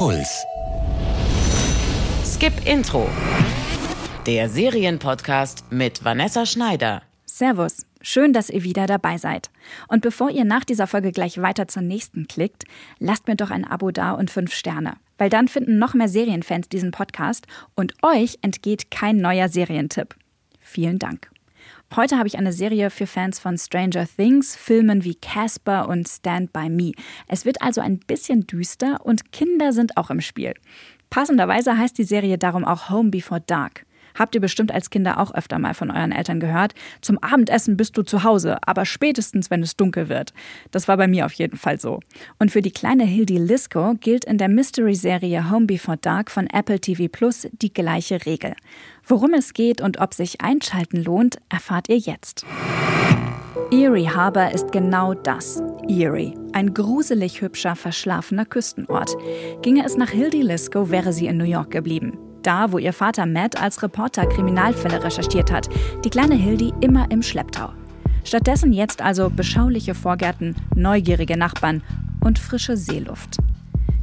Puls. Skip Intro. Der Serienpodcast mit Vanessa Schneider. Servus. Schön, dass ihr wieder dabei seid. Und bevor ihr nach dieser Folge gleich weiter zur nächsten klickt, lasst mir doch ein Abo da und fünf Sterne. Weil dann finden noch mehr Serienfans diesen Podcast und euch entgeht kein neuer Serientipp. Vielen Dank. Heute habe ich eine Serie für Fans von Stranger Things, Filmen wie Casper und Stand By Me. Es wird also ein bisschen düster und Kinder sind auch im Spiel. Passenderweise heißt die Serie darum auch Home Before Dark. Habt ihr bestimmt als Kinder auch öfter mal von euren Eltern gehört. Zum Abendessen bist du zu Hause, aber spätestens, wenn es dunkel wird. Das war bei mir auf jeden Fall so. Und für die kleine Hildy Lisco gilt in der Mystery-Serie Home Before Dark von Apple TV Plus die gleiche Regel. Worum es geht und ob sich Einschalten lohnt, erfahrt ihr jetzt. Erie Harbor ist genau das. Erie. Ein gruselig hübscher, verschlafener Küstenort. Ginge es nach Hildy Lisco, wäre sie in New York geblieben. Da, wo ihr Vater Matt als Reporter Kriminalfälle recherchiert hat, die kleine Hildy immer im Schlepptau. Stattdessen jetzt also beschauliche Vorgärten, neugierige Nachbarn und frische Seeluft.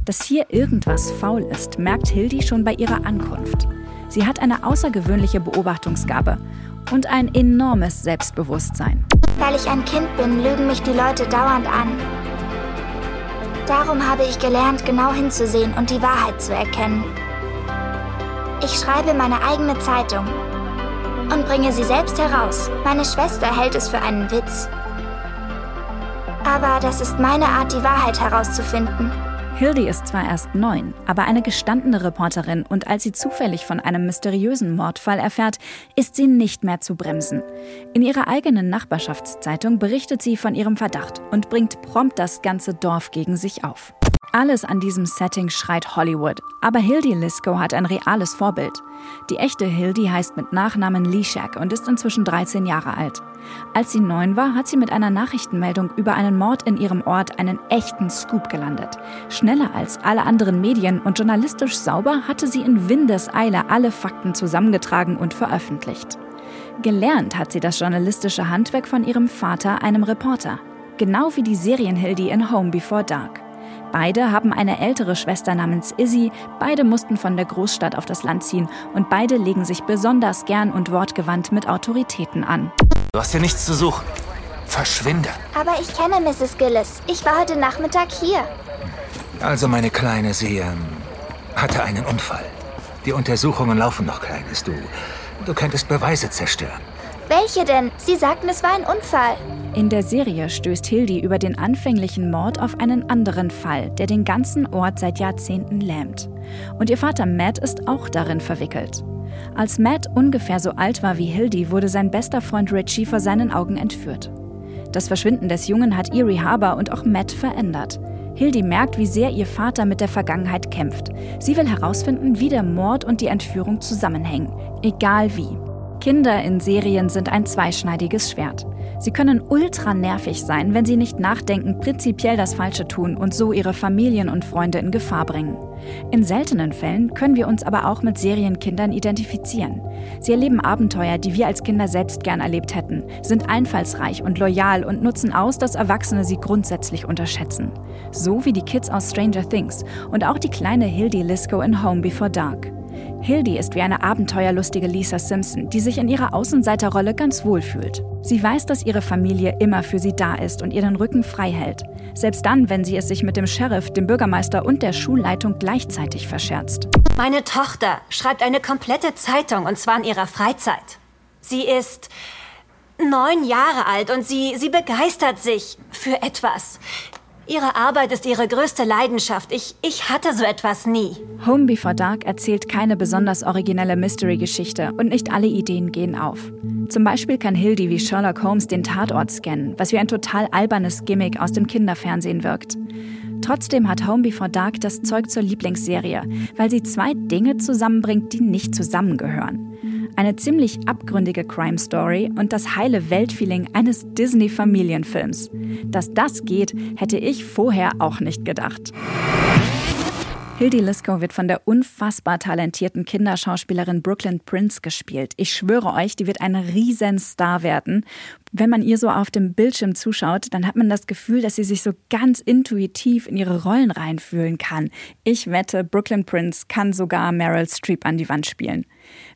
Dass hier irgendwas faul ist, merkt Hildy schon bei ihrer Ankunft. Sie hat eine außergewöhnliche Beobachtungsgabe und ein enormes Selbstbewusstsein. Weil ich ein Kind bin, lügen mich die Leute dauernd an. Darum habe ich gelernt, genau hinzusehen und die Wahrheit zu erkennen. Ich schreibe meine eigene Zeitung und bringe sie selbst heraus. Meine Schwester hält es für einen Witz. Aber das ist meine Art, die Wahrheit herauszufinden. Hildy ist zwar erst neun, aber eine gestandene Reporterin und als sie zufällig von einem mysteriösen Mordfall erfährt, ist sie nicht mehr zu bremsen. In ihrer eigenen Nachbarschaftszeitung berichtet sie von ihrem Verdacht und bringt prompt das ganze Dorf gegen sich auf. Alles an diesem Setting schreit Hollywood, aber Hildy Lisco hat ein reales Vorbild. Die echte Hildy heißt mit Nachnamen Lishak und ist inzwischen 13 Jahre alt. Als sie neun war, hat sie mit einer Nachrichtenmeldung über einen Mord in ihrem Ort einen echten Scoop gelandet. Schneller als alle anderen Medien und journalistisch sauber hatte sie in Windeseile alle Fakten zusammengetragen und veröffentlicht. Gelernt hat sie das journalistische Handwerk von ihrem Vater, einem Reporter. Genau wie die Serienhildy in Home Before Dark. Beide haben eine ältere Schwester namens Izzy, beide mussten von der Großstadt auf das Land ziehen und beide legen sich besonders gern und wortgewandt mit Autoritäten an. Du hast hier nichts zu suchen. Verschwinde. Aber ich kenne Mrs. Gillis. Ich war heute Nachmittag hier. Also meine Kleine, sie ähm, hatte einen Unfall. Die Untersuchungen laufen noch, Kleines. Du, du könntest Beweise zerstören. Welche denn? Sie sagten, es war ein Unfall. In der Serie stößt Hildy über den anfänglichen Mord auf einen anderen Fall, der den ganzen Ort seit Jahrzehnten lähmt. Und ihr Vater Matt ist auch darin verwickelt. Als Matt ungefähr so alt war wie Hildy, wurde sein bester Freund Richie vor seinen Augen entführt. Das Verschwinden des Jungen hat Erie Harbour und auch Matt verändert. Hildy merkt, wie sehr ihr Vater mit der Vergangenheit kämpft. Sie will herausfinden, wie der Mord und die Entführung zusammenhängen, egal wie. Kinder in Serien sind ein zweischneidiges Schwert. Sie können ultra nervig sein, wenn sie nicht nachdenken, prinzipiell das Falsche tun und so ihre Familien und Freunde in Gefahr bringen. In seltenen Fällen können wir uns aber auch mit Serienkindern identifizieren. Sie erleben Abenteuer, die wir als Kinder selbst gern erlebt hätten, sind einfallsreich und loyal und nutzen aus, dass Erwachsene sie grundsätzlich unterschätzen. So wie die Kids aus Stranger Things und auch die kleine Hildy Lisco in Home Before Dark. Hildy ist wie eine abenteuerlustige Lisa Simpson, die sich in ihrer Außenseiterrolle ganz wohl fühlt. Sie weiß, dass ihre Familie immer für sie da ist und ihr den Rücken frei hält. Selbst dann, wenn sie es sich mit dem Sheriff, dem Bürgermeister und der Schulleitung gleichzeitig verscherzt. Meine Tochter schreibt eine komplette Zeitung und zwar in ihrer Freizeit. Sie ist neun Jahre alt und sie, sie begeistert sich für etwas. Ihre Arbeit ist ihre größte Leidenschaft. Ich, ich hatte so etwas nie. Home Before Dark erzählt keine besonders originelle Mystery-Geschichte und nicht alle Ideen gehen auf. Zum Beispiel kann Hildy wie Sherlock Holmes den Tatort scannen, was wie ein total albernes Gimmick aus dem Kinderfernsehen wirkt. Trotzdem hat Home Before Dark das Zeug zur Lieblingsserie, weil sie zwei Dinge zusammenbringt, die nicht zusammengehören. Eine ziemlich abgründige Crime Story und das heile Weltfeeling eines Disney-Familienfilms. Dass das geht, hätte ich vorher auch nicht gedacht. Hildy Lisco wird von der unfassbar talentierten Kinderschauspielerin Brooklyn Prince gespielt. Ich schwöre euch, die wird ein Riesenstar werden. Wenn man ihr so auf dem Bildschirm zuschaut, dann hat man das Gefühl, dass sie sich so ganz intuitiv in ihre Rollen reinfühlen kann. Ich wette, Brooklyn Prince kann sogar Meryl Streep an die Wand spielen.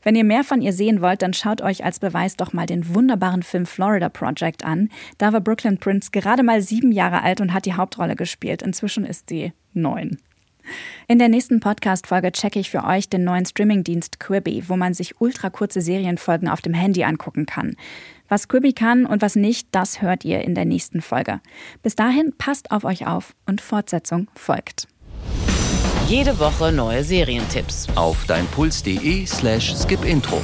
Wenn ihr mehr von ihr sehen wollt, dann schaut euch als Beweis doch mal den wunderbaren Film Florida Project an. Da war Brooklyn Prince gerade mal sieben Jahre alt und hat die Hauptrolle gespielt. Inzwischen ist sie neun. In der nächsten Podcast-Folge checke ich für euch den neuen Streamingdienst Quibi, wo man sich ultrakurze Serienfolgen auf dem Handy angucken kann. Was Quibi kann und was nicht, das hört ihr in der nächsten Folge. Bis dahin passt auf euch auf und Fortsetzung folgt. Jede Woche neue Serientipps auf deinpuls.de slash skipintro.